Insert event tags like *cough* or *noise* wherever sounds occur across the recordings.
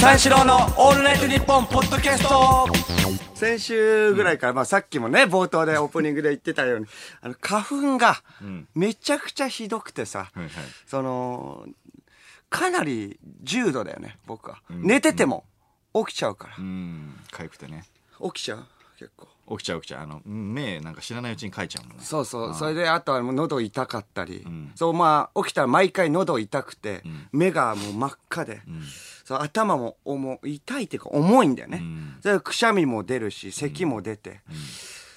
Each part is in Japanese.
三四郎のオールナイトニッポンポッドキャスト。先週ぐらいから、まあさっきもね、冒頭でオープニングで言ってたように、あの、花粉がめちゃくちゃひどくてさ、はいはい。その、かなり重度だよね、僕は。寝てても起きちゃうから。うん。かゆくてね。起きちゃう結構。起きちゃう起きちゃう。あのうん目なんか知らないうちにかいちゃうもんね。そうそう。それで、あとはもう喉痛かったり、ん。そう、まあ、起きたら毎回喉痛くて、目がもう真っ赤で、そう頭も重い痛いっていうか重いんだよね。ん。それでくしゃみも出るし、咳も出て、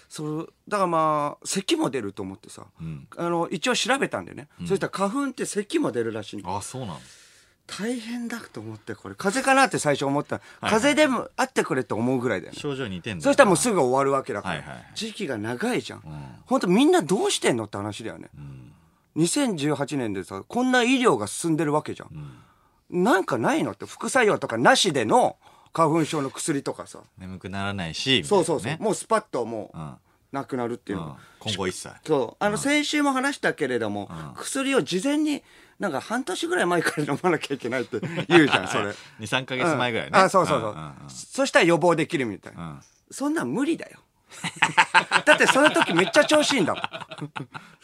それだからまあ、咳も出ると思ってさ、ん。あの、一応調べたんだよね。そしたら花粉って咳も出るらしいの。あそうなん大変だと思って、これ、風邪かなって最初思った。風邪でもあってくれって思うぐらいだよね。症状似てんだそしたらもうすぐ終わるわけだから、はいはいはい。時期が長いじゃん、本当みんなどうしてんのって話だよね、2018年でさこんな医療が進んでるわけじゃん、なんかないのって副作用とかなしでの花粉症の薬とかさ。眠くならないしそうそうそう、みたいなねもうスパッともううん。なくなるっていうの、うん。今後一切。そう。あの先週も話したけれども、薬を事前になんか半年ぐらい前から飲まなきゃいけないって *laughs* 言うじゃんそれ。*laughs* 23か月前ぐらいね。あそうそうそう,、そしたら予防できるみたいな、うん。そんなん無理だよ。*laughs* だってその時めっちゃ調子いいんだもん。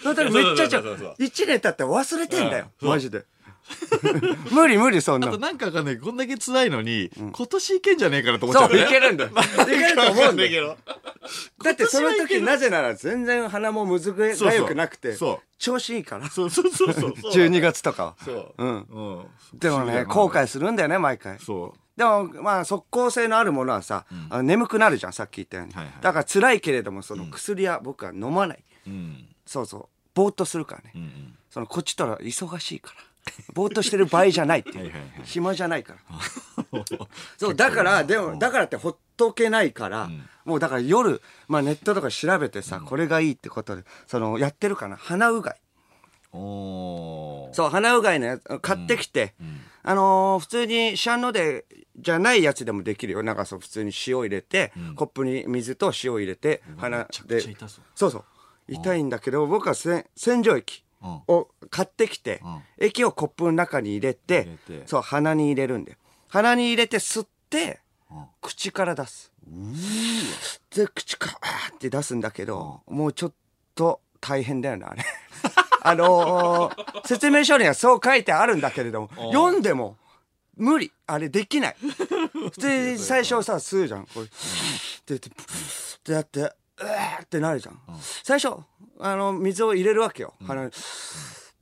その時めっちゃ調そうそうそうそう一年経って忘れてんだよ。マジで。*laughs* 無理無理そん。あとなんかわかんないこんだけ辛いのに、今年いけんじゃねえかなと思っちゃそうう、ねいけるんだ *laughs* よ。いけると思うんだよ。よ *laughs* だってその時なぜなら全然鼻もむずがよくなくてそう、調子いいから。そうそうそうそうそう12月とかは。そううん。うんでもね、後悔するんだよね、毎回。そでも、まあ、即効性のあるものはさ、あの眠くなるじゃん、さっき言ったように。はいはいだから辛いけれども、その薬は僕は飲まない。ううんそうそう。ぼーっとするからね。うんうんそのこっちとら忙しいから。ぼーっとしてる場合じゃないっていう。はい暇じゃないから。*laughs* そう、だから、でも、だからってほっとけないから、もうだから夜、まあネットとか調べてさ、これがいいってことで、その、やってるかな？鼻うがい。そう、鼻うがいのやつ買ってきて、あのー普通にシャンノで、じゃないやつでもできるよ。なんかそう、普通に塩入れて、コップに水と塩入れて、鼻で。そうそう。痛いんだけど、僕はせ洗浄液うんを買ってきて、うん液をコップの中に入れて、そう、鼻に入れるんで。鼻に入れて吸って、うん口から出す。で、口から、って出すんだけど、もうちょっと大変だよね、あれ。*laughs* あのー説明書にはそう書いてあるんだけれども、読んでも無理。あれできない。*laughs* 普通に最初さ、吸うじゃん。こうで、ってやって、うわーってなるじゃん。最初、あの、水を入れるわけよ。鼻に。って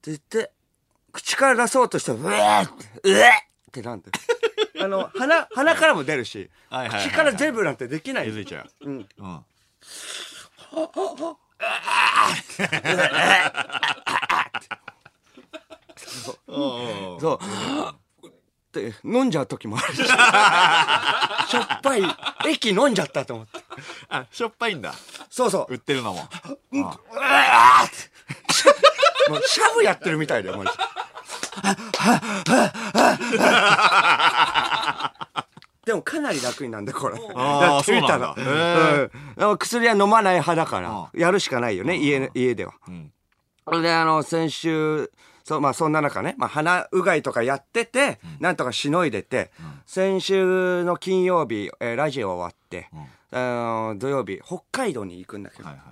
言って、口から出そうとして、うわーって、うわーってなんで。*laughs* あの、鼻、鼻からも出るし、はい口から全部なんてできない気。づいちゃううん。うんおーそう。って飲んじゃう時もあるし。*laughs* しょっぱい液飲んじゃったと思って。あしょっぱいんだ。そうそう。売ってるのも。うわーって。もうシャブやってるみたいだよ、マジ。でもかなり楽になんでこれ。あーやってみたら。そうなんだ。へうん。薬は飲まない派だから、やるしかないよね、家、家では。ん。それで、あの、先週、そう、まあ、そんな中ね、まあ、鼻うがいとかやってて、なんとかしのいでて、先週の金曜日、えーラジオ終わって、あの土曜日、北海道に行くんだけど、はいはい。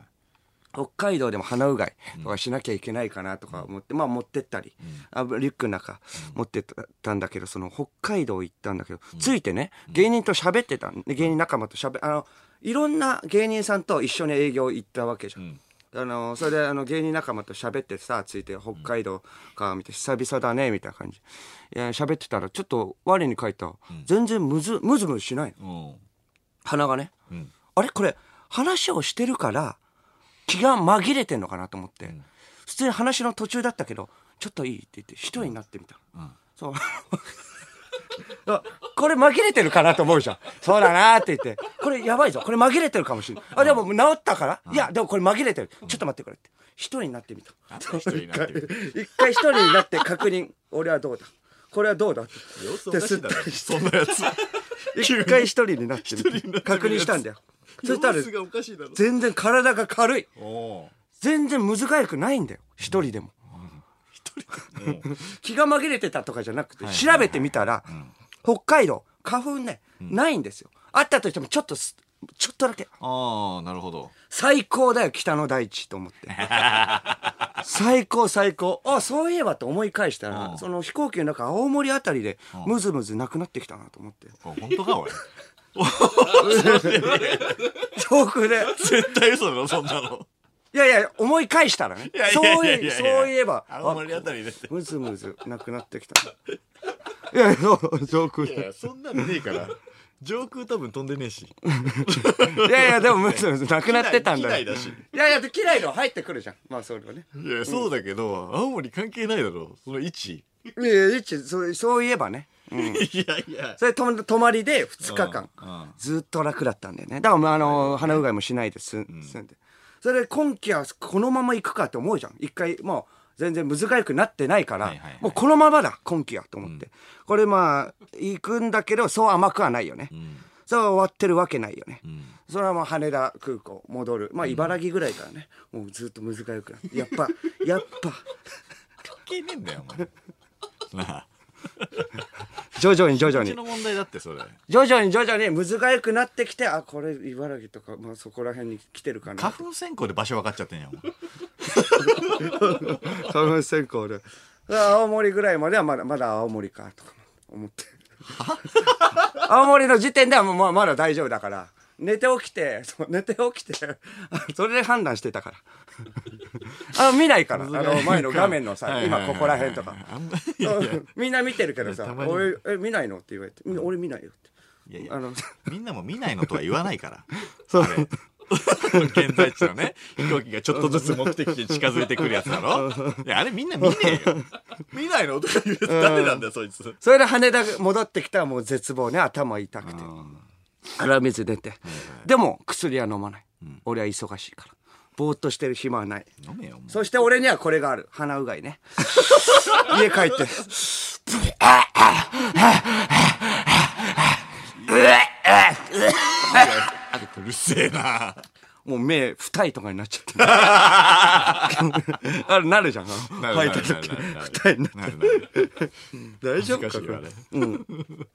北海道でも鼻うがいとかしなきゃいけないかなとか思って、まあ持ってったり、あリュックの中持ってったんだけど、その北海道行ったんだけど、ついてね、芸人と喋ってたんで、芸人仲間と喋、あの、いろんな芸人さんと一緒に営業行ったわけじゃん。ん。あの、それであの芸人仲間と喋ってさ、ついて北海道か、見て久々だね、みたいな感じ。いや、喋ってたら、ちょっと我に返った。全然むず、むずむずしないの。うん鼻がね。うんあれ？これ、話をしてるから、気が紛れてんのかなと思って、普通に話の途中だったけど、ちょっといいって言って、一人になってみた。そう。*laughs* あこれ紛れてるかなと思うじゃん。そうだなって言って、これやばいぞ。これ紛れてるかもしれない。あ、でも治ったから、いや、でもこれ紛れてる。ちょっと待ってくれって。一人になってみた。一人になって一回一人になって確認。俺はどうだ？これはどうだ？って。そんなやつ一回一人になって確認したんだよ。そしたら全然体が軽い。全然むずがゆくないんだよ。一人でも。一 *laughs* 気が紛れてたとかじゃなくて、はい調べてみたら、北海道、花粉ね、ないんですよ。あったとしてもちょっとす、ちょっとだけ。ああ、なるほど。最高だよ、北の大地と思って。*laughs* 最高、最高。あ、そういえばと思い返したら、うんその飛行機の中、青森あたりで、ムズムズなくなってきたなと思って。あ本当か、おい。*laughs* 遠くで。絶対嘘だろ、そんなの。いやいや、思い返したらね。いやいそういやいやいやそういえば、青森あたりでって。ムズムズなくなってきた。いやいや、そう、上空で。いや、そんなのねえから。上空多分飛んでねえし。*laughs* いやいや、でもムズムズなくなってたんだ。いやいや、で嫌いの入ってくるじゃん。まあ、それはね。いや、そうだけど、青森関係ないだろ。その位置。いやいや、一そうそういえばね。いやいや。それと泊まりで2日間うんうん、ずっと楽だったんだよね。だから、まあ、あの、鼻うがいもしないです。住んで。それで今季はこのまま行くかって思うじゃん。一回、もう、全然難しくなってないからもうこのままだ、今季はと思って。これまあ、行くんだけど、そう甘くはないよね。そう終わってるわけないよね。それはまあ羽田空港戻る。まあ茨城ぐらいからね、もうずっと難しくなって。やっぱ、*laughs* やっぱ、関係ねえんだよ、お前。*laughs* なあ。徐々に徐々にこっちの。問題だって、それ。徐々に徐々に難しくなってきて、あ、これ茨城とか、まあそこら辺に来てるかな。花粉選考で場所分かっちゃってんやん。花粉先行で。青森ぐらいまではまだ、まだ青森か、とか思って。青森の時点ではもうまあまだ大丈夫だから。寝て起きて、*laughs* 寝て起きて、*laughs* それで判断してたから。*laughs* あ見ないから、あの前の画面のさ、今ここら辺とか。みんな見てるけどさ俺、え、見ないの？って言われて、うん俺見ないよって。いやいやあの、みんなも見ないのとは言わないから。そう *laughs* 現在地のね、飛行機がちょっとずつ目的地に近づいてくるやつだろ？*laughs* いや、あれみんな見ねえよ。見ないの？とか言うやつ誰なんだよ、そいつ。それで羽田戻ってきたらもう絶望ね、頭痛くて。鼻水出て。でも、薬は飲まない。俺は忙しいから。ぼーっとしてる暇はない。飲めよ。そして俺にはこれがある。鼻うがいね。*laughs* 家帰って。うるせえな。もう目、二重とかになっちゃって。*laughs* あれ、なるじゃん。あのなる吐いた時なるなるなる二重にななるなる。大丈夫か恥ずかしいわね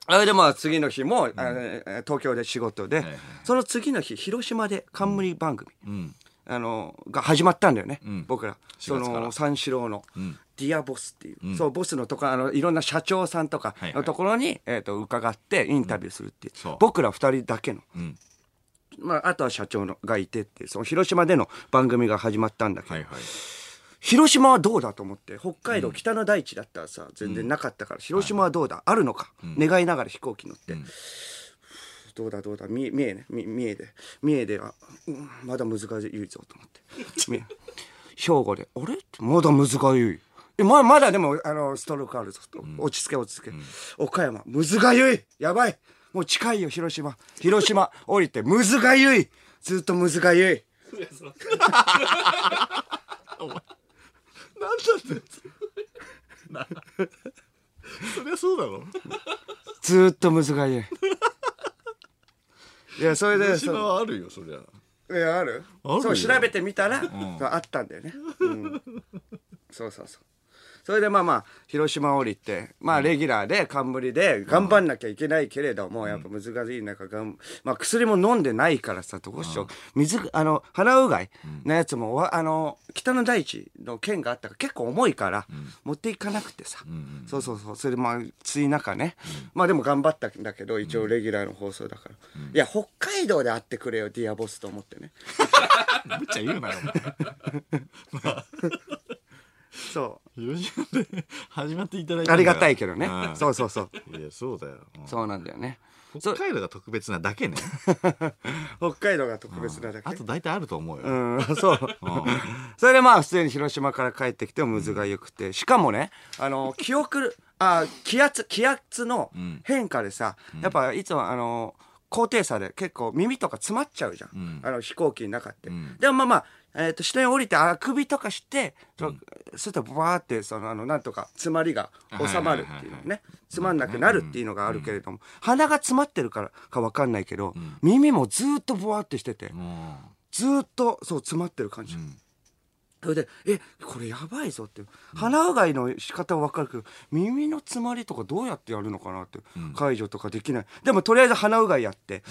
あれでまあ次の日も、あの東京で仕事で、はいその次の日、広島で冠番組、うん。あの、が始まったんだよね。ん僕ら。4そ月からの、三四郎の、んディアボスっていう、そう、ボスのところ、あの、いろんな社長さんとかはいはいのところに、えっ、と、伺ってインタビューするっていう。そう僕ら二人だけの。んまあ、あとは社長のがいてっていう、その広島での番組が始まったんだけど、はいはい。広島はどうだと思って、北海道北の大地だったらさ、全然なかったから、広島はどうだ、あるのか、願いながら飛行機乗って、どうだどうだ、三重、三重ね、み三重で、三重では、うんまだ難しいぞと思って。*laughs* 兵庫で、あれ？まだ難しい。え、ま、まだでも、あの、ストロークあるぞと。落ち着け落ち着け。岡山、むずがゆい。やばいもう近いよ、広島。広島、降りて、むずがゆいずっとむずがゆい。そりゃそうだろ。ずーっとむずがゆい。いや、それで、広島はあるよ、そりゃ。いや、あるあるよそう、調べてみたら、あったんだよね。うんそうそうそう。それでまあまあ、広島降りて、まあレギュラーで冠で頑張んなきゃいけないけれども、やっぱ難しい中、がんまあ薬も飲んでないからさ、どうしよう。水、あの、鼻うがいのやつも、わあの、北の大地の剣があったから結構重いから、持っていかなくてさ。そうそうそう。それでまあ、つい中ね。まあでも頑張ったんだけど、一応レギュラーの放送だから。いや、北海道で会ってくれよ、ディアボスと思ってね。*laughs* むっちゃ言うなよ、*laughs* そう。広島で始まっていただいてありがたいけどね。うんそうそうそう。いや、そうだよ。うんそうなんだよね。北海道が特別なだけね。*laughs* 北海道が特別なだけ？あと大体あると思うよ。うん、そう。それでまあ、普通に広島から帰ってきても水が良くて、しかもね、あの、記憶、あ、気圧、気圧の変化でさ、やっぱいつもあの、高低差で結構耳とか詰まっちゃうじゃん。んあの飛行機の中って。んでもまあまあ、えっ、と、下に降りて、あくびとかして、そうすると、バーって、その、あの、なんとか、詰まりが収まるっていうのね。詰まんなくなるっていうのがあるけれども、鼻が詰まってるからかわかんないけど、耳もずーっとブワーってしてて、もずーっと、そう、詰まってる感じ。それで「えこれやばいぞ」って。鼻うがいの仕方は分かるけど耳の詰まりとかどうやってやるのかなって、解除とかできない。でもとりあえず鼻うがいやって、で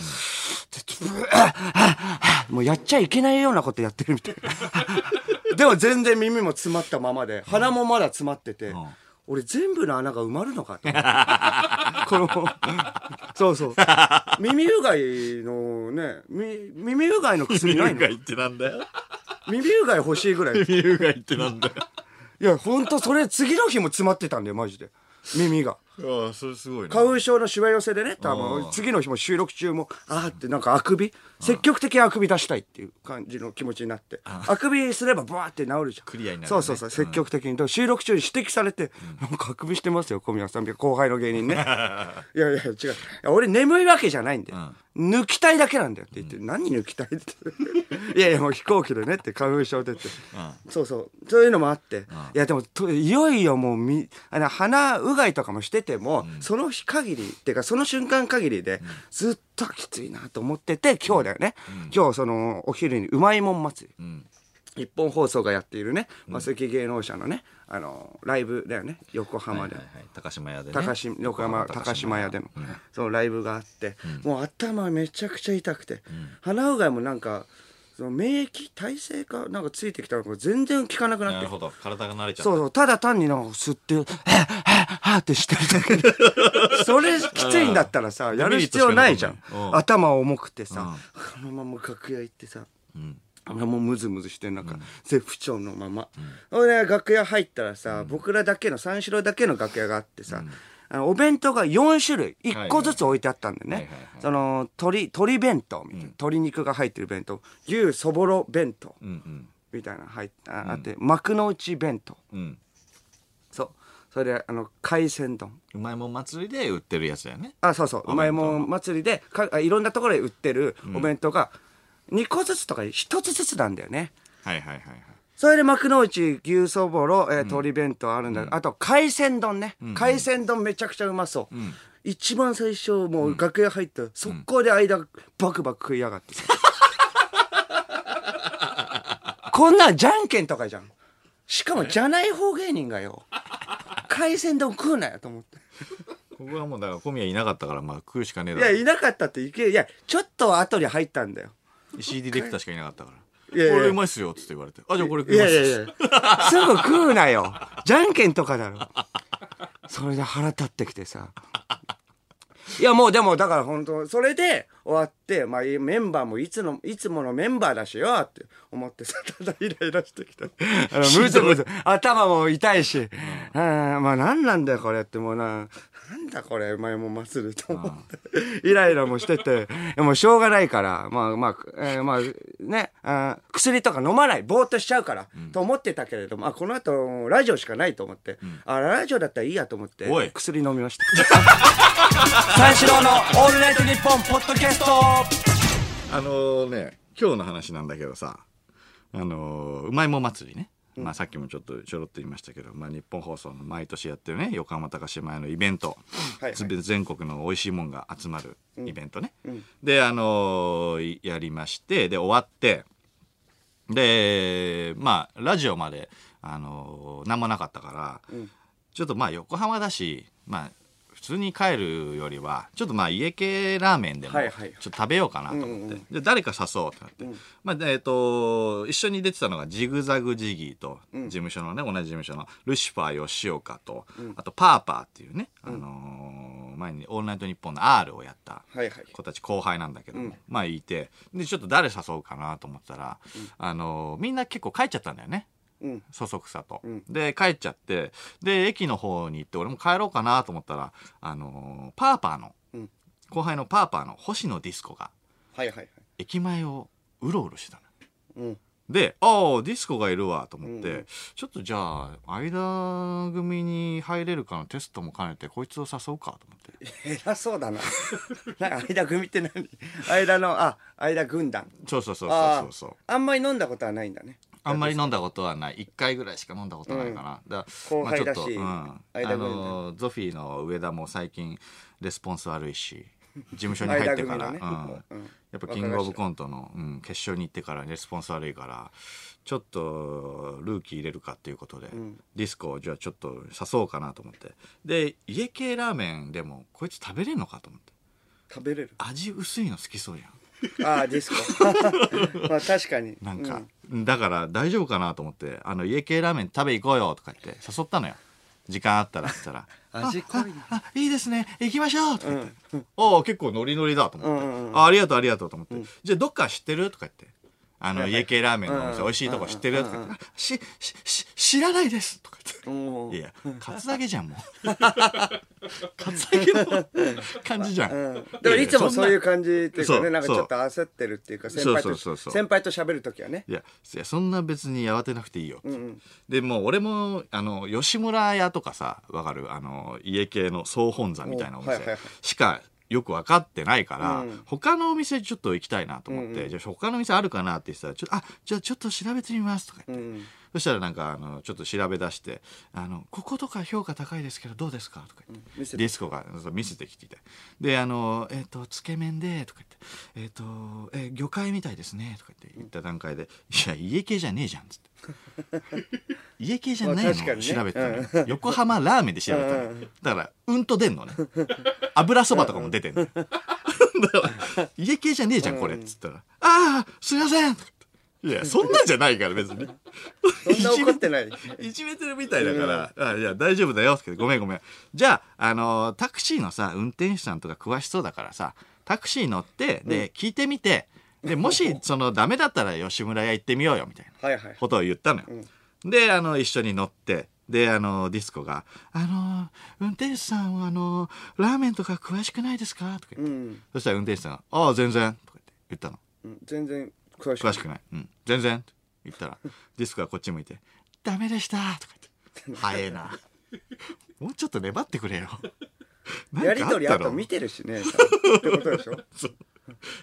ブーもうやっちゃいけないようなことやってるみたいな。でも全然耳も詰まったままで鼻もまだ詰まってて、ん。俺全部の穴が埋まるのかと思って。このそうそう。耳うがいのねみ耳うがいの薬ないの？耳うがいってなんだよ耳うがい欲しいぐらい耳うがいってなんだよいや、ほんと、それ、次の日も詰まってたんだよ、マジで。耳が。ああそれすごいね花粉症のしわ寄せでね、多あ分ー、次の日も収録中も、あーってなんかあくび？積極的にあくび出したいっていう感じの気持ちになって。あくびすればバーって治るじゃん。クリアになるねそうそうそう、積極的に。でも収録中に指摘されて、なんかあくびしてますよ、小宮さん。後輩の芸人ね。*laughs* いやいや、違う。俺眠いわけじゃないんだよ。抜きたいだけなんだよって言って、何抜きたいって。*laughs* いやいや、もう飛行機でねって、花粉症でって。そうそう。そういうのもあって。いや、でも、といよいよもうみ、あの、鼻うがいとかもしてても、その日限り、っていうか、その瞬間限りで、ずっときついなと思ってて、今日だよね。今日、その、お昼にうまいもん祭り。ん。日本放送がやっているね、マセキ芸能者のね、あの、ライブだよね、横浜で。はいはいはい。高島屋でね。高島横浜高島屋。での、うん。そのライブがあって、もう頭めちゃくちゃ痛くて、鼻うがいもなんかその免疫体制かなんかついてきたのか全然効かなくなって。なるほど。体が慣れちゃった。そうそう。ただ単になんか吸って「はぁはぁはぁってしてるだけで。*laughs* それきついんだったらさやる必要ないじゃん。頭重くてさ、このまま楽屋行ってさうん。俺もうムズムズしてなんか絶不調のまま、俺楽屋入ったらさ、僕らだけの三四郎だけの楽屋があってさ、あのお弁当が4種類1個ずつ置いてあったんだよね、その鶏鶏弁当みたいな、鶏肉が入ってる弁当牛そぼろ弁当うんうん。みたいなの入っああって、幕の内弁当。うん。そう。それであの海鮮丼。うまいもん祭りで売ってるやつだよね。あそうそう。うまいもん祭りでかあいろんなところで売ってるお弁当が2個ずつとか1つずつなんだよね、はいはいはいはいそれで幕の内牛そぼろ、えー鶏弁当あるんだ、あと海鮮丼ね、海鮮丼めちゃくちゃうまそう、一番最初もう楽屋入ったら速攻で間バクバク食いやがって。さ、こんなんじゃんけんとかじゃん。しかもじゃない方芸人がよ。海鮮丼食うなよと思って。ここはもうだから小宮いなかったからまあ食うしかねえだろ。いやいなかったっていけいやちょっと後に入ったんだよ。CD ディレクターしかいなかったからこれうまいっすよっつって言われてあじゃあこれ食いいますやいやいや、すぐ食うなよ。*laughs* じゃんけんとかだろ。それで腹立ってきてさ。いやもうでもだから本当それで終わって、まあメンバーもいつの、いつものメンバーだしよって思ってさ、*laughs* ただイライラしてきた。あの、むずむず、頭も痛いし、うん、まあ何なんだよこれってもうな、なんだこれ、うまいもん祭ると思って、イライラもしてて、もうしょうがないから、まあまあ、えーまあね、あー薬とか飲まない、ぼーっとしちゃうから、と思ってたけれども、あ、この後、ラジオしかないと思って、あ、ラジオだったらいいやと思って。薬飲みました。*laughs* 三四郎のオールナイトニッポンポッドキャスト。あのね今日の話なんだけどさあのうまいもん祭りね、まあ、さっきもちょっとちょろっと言いましたけど、まあ、日本放送の毎年やってるね横浜高島屋のイベント、はいはい。つ全国の美味しいもんが集まるイベントね、であのいやりましてで終わって。でまあラジオまであの何もなかったから、ちょっとまあ横浜だしまあ普通に帰るよりはちょっとまあ家系ラーメンでもちょはい。はいっと食べようかなと思って、うんうんで誰か誘おうって。なって、まあえっ、と一緒に出てたのがジグザグジギーと事務所のね、同じ事務所のルシファー吉岡と、あとパーパーっていうね、あのー前に「オールナイトニッポン」の R をやったはいはい。子たち後輩なんだけども、まあいてでちょっと誰誘うかなと思ったら、あのーみんな結構帰っちゃったんだよね。うん。そそくさと、んで帰っちゃってで駅の方に行って俺も帰ろうかなと思ったらあのーパーパーの、うん後輩のパーパーの星野ディスコがはいはいはい。駅前をうろうろしてたのうん。でああディスコがいるわと思って、ちょっとじゃあ間組に入れるかのテストも兼ねてこいつを誘うかと思って偉そうだな。*laughs* なんか間組って何？間の、あ、間軍団。そうそうそうあそうそうああんまり飲んだことはないんだね。あんまり飲んだことはない。1回ぐらいしか飲んだことないかな、だ後輩だしまあちょっとうん、あのゾフィーの上田も最近レスポンス悪いし事務所に入ってから、ね。うん。うん。やっぱキングオブコントの、うん、決勝に行ってからレスポンス悪いからちょっとルーキー入れるかっていうことで、ディスコをじゃあちょっと誘おうかなと思って。で家系ラーメンでもこいつ食べれんのかと思って。食べれる。味薄いの好きそうやん。ああディスコ。*laughs* まあ確かに。なんかう、だから大丈夫かなと思ってあの家系ラーメン食べ行こうよとか言って誘ったのよ。時間あったらっったら。*laughs* 味濃いなあいいですね。行きましょうとか言って、ああ結構ノリノリだと思って、うんうんうん。あありがとうありがとうと思って、じゃあどっか知ってるとか言ってあの、家系ラーメンのお店、うん。美味しいとこ知ってるとか言っししし知らないです。とか言って。うんいや、カツアゲじゃん、もう。*laughs* カツアゲの感じじゃん。うん。でもいつもそういう感じっていうかねなんかちょっと焦ってるっていうか先輩と先輩と喋るときはね。いや、いや、そんな別に慌てなくていいよ。で、もう俺も、あの、吉村屋とかさ、わかる？あの、家系の総本山みたいなお店しかよく分かってないから、うん。他のお店ちょっと行きたいなと思って、うんうん。じゃあ他の店あるかなって言ってたら、ちょっと、あ、じゃあちょっと調べてみますとか言って。うんそしたらなんかあのちょっと調べ出して「あのこことか評価高いですけどどうですか?」とか言って、見せて。ディスコが見せてきて。てであの「えっ、とつけ麺で」とか言って「えっ、とえ魚介みたいですね」とか言って言った段階で「いや家系じゃねえじゃん」っつって。家系じゃないの、*laughs* 調べてたの、横浜ラーメンで調べたの、だからうんと出んのね。油そばとかも出てんの。*laughs* だから家系じゃねえじゃんこれっつったら「ああすいません」とかいやそんなんじゃないから別に。そんな怒ってない。いじめてるみたいだから、あいや、大丈夫だよ。ってごめんごめん。じゃあ、あのータクシーのさ、運転手さんとか詳しそうだからさ、タクシー乗って、で、聞いてみて、で、もし、その、ダメだったら吉村屋行ってみようよ、みたいなはいはい。ことを言ったのよ。で、あの、一緒に乗って、で、あの、ディスコが、あのー運転手さんは、あのーラーメンとか詳しくないですか？とか言って、うん。そしたら運転手さんが、ああ、全然、とか言って言ったの。うん全然詳しく詳しくない。うん。全然。って言ったら、ディスコがこっち向いて、ダメでしたとか言って。早えな。もうちょっと粘ってくれよ。やりとりあと見て。てるしねってことでしょそう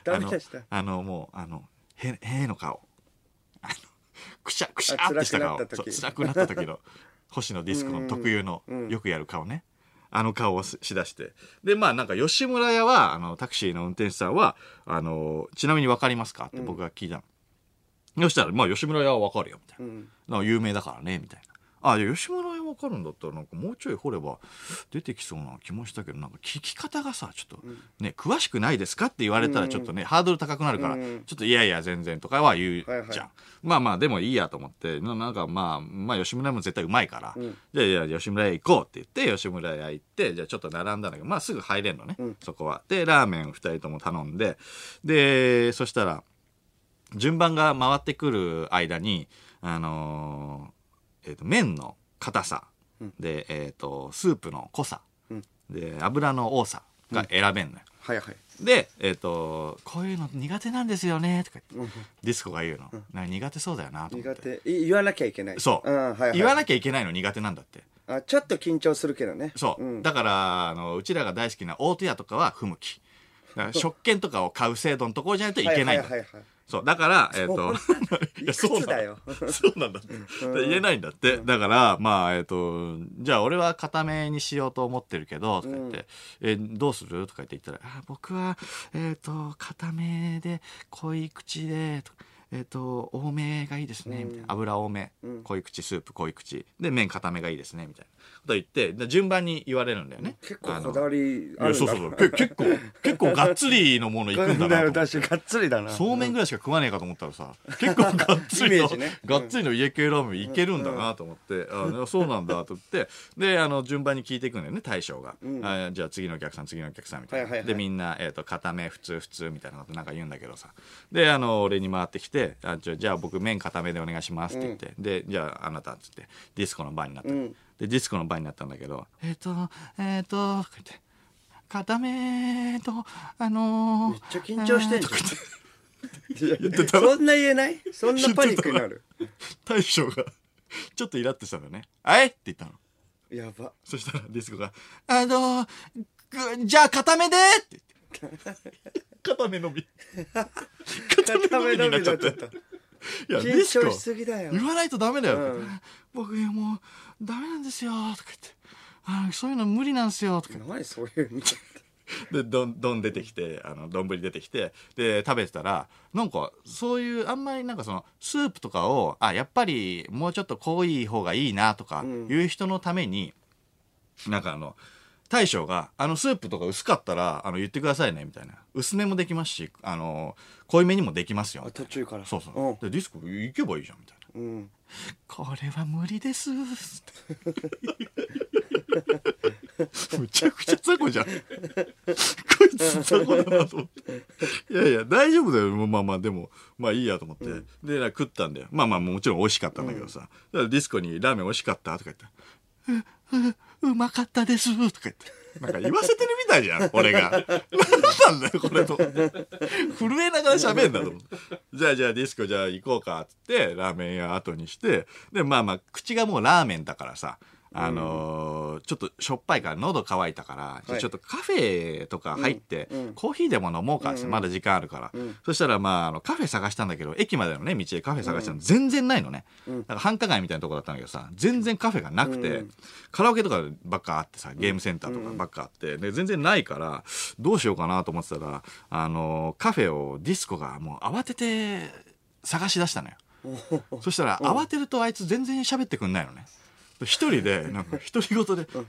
ダメでしたあの、あのもう、あの、へ、への顔。あの、くしゃくしゃあってした顔。辛くなった時そう辛くなった時の、星野ディスコの特有のうんうん、よくやる顔ね。あの顔をししだして。で、まあなんか吉村屋は、あの、タクシーの運転手さんは、あの、ちなみにわかりますか？って僕が聞いたの。そしたら、まあ吉村屋はわかるよ、みたいな。うん有名だからねみたいなあ吉村屋わかるんだったらなんかもうちょい掘れば出てきそうな気もしたけどなんか聞き方がさちょっとね、詳しくないですかって言われたらちょっとね、ハードル高くなるから、うん。ちょっといやいや全然とかは言うじゃん、はいはい。まあまあでもいいやと思ってななんかまあまあ吉村屋も絶対うまいから、うん。じゃあ吉村屋行こうって言って吉村屋行ってじゃあちょっと並んだんだけどまあすぐ入れんのね、うん。そこは。でラーメン2人とも頼んででそしたら順番が回ってくる間に、あのーえーと麺の硬さ、うん。で、えー、とスープの濃さ、うん。で油の多さが選べんのよ。はいはい。で、えっとこういうの苦手なんですよねとか言ってうん。ディスコが言うの、なんか苦手そうだよなと思っ苦て手。い言わなきゃいけない。そう、んはいはい、言わなきゃいけないの苦手なんだって。あちょっと緊張するけどね。そう、ん、だからあのうちらが大好きな大戸屋とかは不向き食券とかを買う制度のところじゃないといけないはいはいはいはいそうだからえっ、と *laughs* いやそうなんだ。よ。そうなんだって。言えないんだって。だから、まあ、えっ、と、じゃあ俺は固めにしようと思ってるけど、とか言って、え、どうする？とか言って言ったら、あ僕は、えっ、と、固めで、濃い口で、とかえっ、と、多めがいいですね、みたいな。油多め、うん。濃い口スープ、濃い口。で、麺固めがいいですね、みたいなこと言って、で順番に言われるんだよね。結構こだわりいあるんだやそうそうそう。*laughs* け結構、結構がっつりのもの行くんだなとがっつりだなそうめんぐらいしか食わねえかと思ったらさ、結構がっつりの、ねがっつりの家系ラーメンいけるんだなと思って、あそうなんだと思って、で、あの、順番に聞いていくんだよね、大将が。うんあじゃあ次のお客さん、次のお客さんみたいな。はいはいはいで、みんな、えっ、と、固め、普通、普通みたいなことなんか言うんだけどさ。で、あの、俺に回ってきて、あじゃあ僕麺固めでお願いしますって言って、で、じゃああなたっつって、ディスコの番になった。うんで、ディスコの番になったんだけど、えっ、と、えっ、と、とか言って、固めと、あのーめっちゃ緊張してんじゃん。そんな言えない？そんなパニックになる？大将がちょっとイラッとしたのね「あい!」って言ったの。やば。そしたらディスコが「あのぐじゃあ固めで!」って言って。*laughs* 固めのみ。固めのみになっちゃったいや緊張しすぎだよ。言わないとダメだよ、うん。僕もうダメなんですよとか言って。あそういうの無理なんですよとか何そういうの *laughs* でどんどん出てきてあの丼出てきて。で食べてたらなんかそういうあんまりなんかそのスープとかをあやっぱりもうちょっと濃い方がいいなとかいう人のために、なんかあの大将が「あのスープとか薄かったらあの言ってくださいね」みたいな。薄めもできますしあの濃いめにもできますよあ途中から。そうそう、でディスコ行けばいいじゃんみたいな。うん、うん、これは無理ですむちゃくちゃ雑魚じゃん。こいつ雑魚だなと思って。いやいや大丈夫だよ。まあまあでもまあいいやと思って、で食ったんだよ。まあまあもちろん美味しかったんだけどさ、だからディスコに「ラーメン美味しかった?」とか言って「うう *laughs* うまかったです」とか言って。なんか言わせてるみたいじゃん *laughs* 俺が。何なんだよこれと。震えながら喋んだと思ってじゃあじゃあディスコじゃあ行こうかっつってラーメン屋後にして。でまあまあ口がもうラーメンだからさあのーちょっとしょっぱいから喉乾いたから、じゃあちょっとカフェとか入って、コーヒーでも飲もうかって、まだ時間あるから、そしたらまああのカフェ探したんだけど駅までのね道でカフェ探したの。全然ないのね、なんか繁華街みたいなとこだったんだけどさ全然カフェがなくて、カラオケとかばっかあってさゲームセンターとかばっかあって、で全然ないからどうしようかなと思ってたらあのカフェをディスコがもう慌てて探し出したのよ。そしたら慌てるとあいつ全然喋ってくんないのね一人でなんか独り言で「えー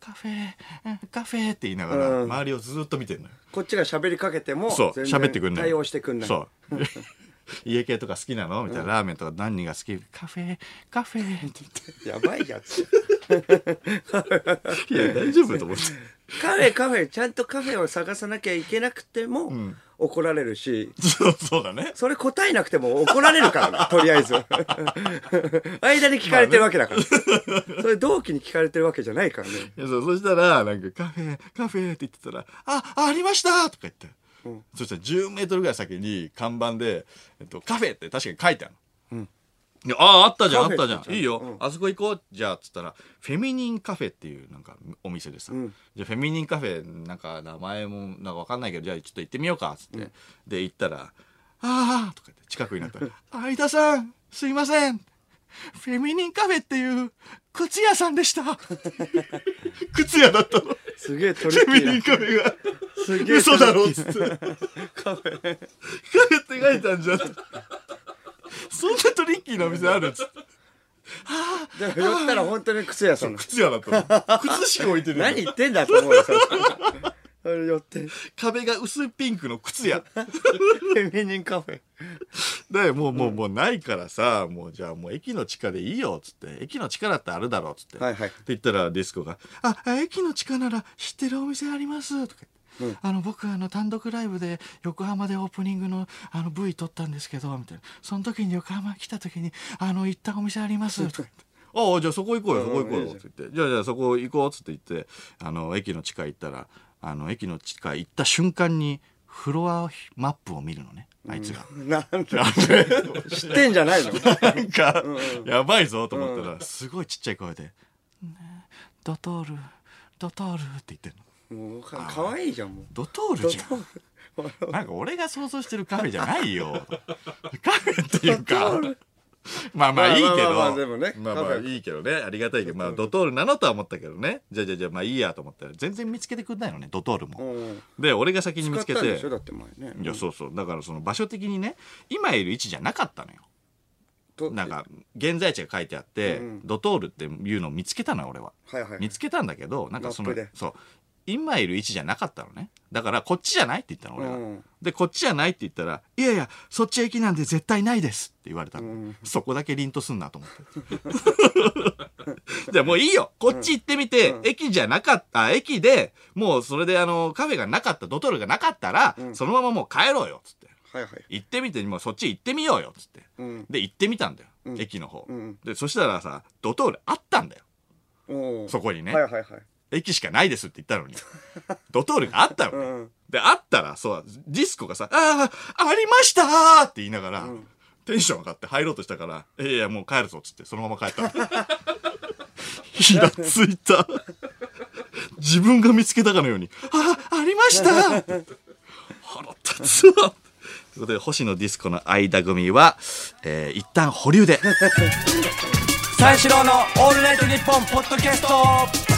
カフェえーカフェ」って言いながらうん。周りをずっと見てるのよ。こっちが喋りかけてもそう喋ってくんない。対応してくんない。そう。*laughs* 家系とか好きなの？みたいな、ラーメンとか何が好き？カフェカフェ。っ *laughs* てやばいやつ。言っていや大丈夫と思って *laughs* カフェカフェちゃんとカフェを探さなきゃいけなくても、怒られるし。そ *laughs* うそうだね。それ答えなくても怒られるからなとりあえず。*laughs* 間に聞かれてるわけだから、それ同期に聞かれてるわけじゃないからね。いやそうそしたらなんかカフェカフェって言ってたら「ああありました!」とか言って、そしたら10メートルぐらい先に看板で、えっと、カフェって確かに書いてあるの。あああったじゃんあったじゃん。いいよ、うん。あそこ行こう。じゃあっつったらフェミニンカフェっていうなんかお店でさ、ん。じゃあフェミニンカフェなんか名前もなんかわかんないけどじゃあちょっと行ってみようかっつって、で行ったら「ああ」とか言って近くになった。ら「相田さんすいません。フェミニンカフェっていう靴屋さんでした」*laughs* 靴屋だったの。すげえトリフェミニンカフェが。すげえ嘘だろっつって。キーカフェ。カフェって書いたんじゃんそんなトリッキーなお店あるっつってでも *laughs* 寄ったら本当に靴屋さん。の靴屋だったの？靴しか置いてる何言ってんだと思うよそれ。寄って。フ壁が薄いピンクの靴屋。ェ *laughs* ミニンカフェ。でもうもうもうないからさもうじゃあもう駅の地下でいいよっつって。駅の地下だってあるだろうっつって、はいはい。って言ったらディスコが「ああ駅の地下なら知ってるお店あります」とか言って。あの僕あの単独ライブで横浜でオープニングのあの V 撮ったんですけどみたいな。その時に横浜来た時にあの行ったお店あります？とか言って「ああじゃあそこ行こうよそこ行こうよ」って言って「じゃあじゃあそこ行こう」っつって言ってあの駅の地下行ったらあの駅の地下行った瞬間にフロアマップを見るのね。あいつが。なんで？知ってんじゃないの？なんか、やばいぞと思ったら、すごいちっちゃい声で、ねドトール、ドトールって言ってんの。もうかかわいいじゃんもう。ドトールじゃん。なんか俺が想像してるカフェじゃないよ。*laughs* カフェっていうか、まあまあいいけど、まあまあまあでもねまあまあいいけどね、ありがたいけど、まあドトール。なのとは思ったけどね。じゃあじゃあじゃあまあいいやと思ったら、全然見つけてくんないのね、ドトールも。うん。で、俺が先に見つけて。いや、そうそう。だからその場所的にね、今いる位置じゃなかったのよ。となんか現在地が書いてあって、うんドトールっていうのを見つけたのよ俺は。はいはい見つけたんだけどなんかそのそう今いる位置じゃなかったのね。だからこっちじゃないって言ったの俺は、うん。でこっちじゃないって言ったら「いやいやそっち駅なんで絶対ないです」って言われたの、うんそこだけ凛とすんなと思って。*laughs* じゃあもういいよ。こっち行ってみて、うん。駅じゃなかった駅でもうそれであのカフェがなかったドトールがなかったら、うん。そのままもう帰ろうよっつって。はいはい。行ってみてもうそっち行ってみようよっつって。うん。で行ってみたんだよ、うん。駅の方、うんでそしたらさドトールあったんだよ。そこにね、はいはいはい駅しかないですって言ったのに。*laughs* ドトールがあったのね、うん。であったらそうディスコがさ「ああありましたー!」って言いながら、ん。テンション上がって入ろうとしたから「いやいやもう帰るぞ」っつってそのまま帰ったひら *laughs* ついた。自分が見つけたかのように「あありました!」腹立つわ。ということで星野ディスコの相田組は、えー一旦保留で。*laughs* 三四郎のオールナイトニッポンポッドキャスト